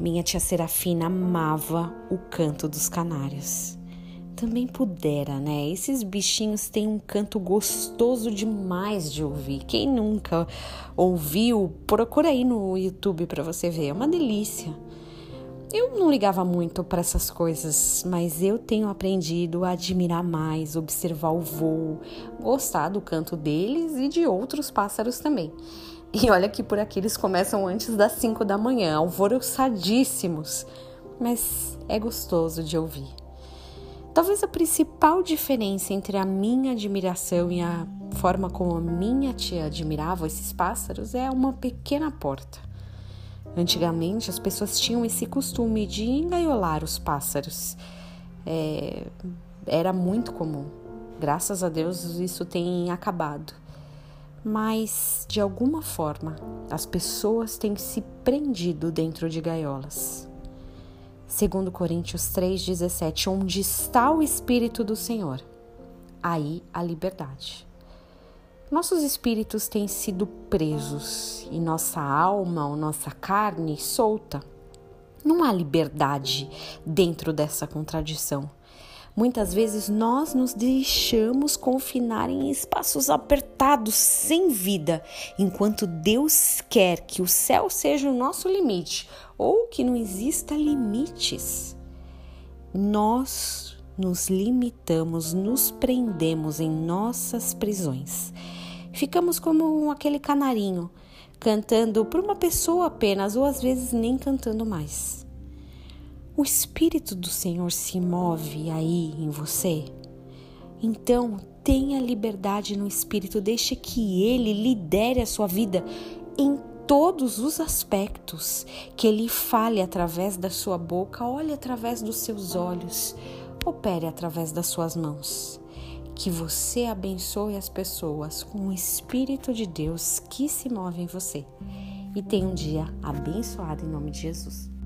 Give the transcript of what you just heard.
Minha tia Serafina amava o canto dos canários. Também pudera, né? Esses bichinhos têm um canto gostoso demais de ouvir. Quem nunca ouviu, procura aí no YouTube para você ver. É uma delícia. Eu não ligava muito para essas coisas, mas eu tenho aprendido a admirar mais, observar o voo, gostar do canto deles e de outros pássaros também. E olha que por aqui eles começam antes das 5 da manhã, alvoroçadíssimos, mas é gostoso de ouvir. Talvez a principal diferença entre a minha admiração e a forma como a minha tia admirava esses pássaros é uma pequena porta. Antigamente as pessoas tinham esse costume de engaiolar os pássaros. É, era muito comum. Graças a Deus isso tem acabado mas de alguma forma as pessoas têm se prendido dentro de gaiolas. Segundo Coríntios 3:17, onde está o espírito do Senhor, aí a liberdade. Nossos espíritos têm sido presos e nossa alma ou nossa carne solta. Não há liberdade dentro dessa contradição. Muitas vezes nós nos deixamos confinar em espaços apertados, sem vida, enquanto Deus quer que o céu seja o nosso limite ou que não exista limites. Nós nos limitamos, nos prendemos em nossas prisões. Ficamos como aquele canarinho, cantando por uma pessoa apenas, ou às vezes nem cantando mais. O Espírito do Senhor se move aí em você? Então, tenha liberdade no Espírito, deixe que Ele lidere a sua vida em todos os aspectos, que Ele fale através da sua boca, olhe através dos seus olhos, opere através das suas mãos. Que você abençoe as pessoas com o Espírito de Deus que se move em você. E tenha um dia abençoado em nome de Jesus.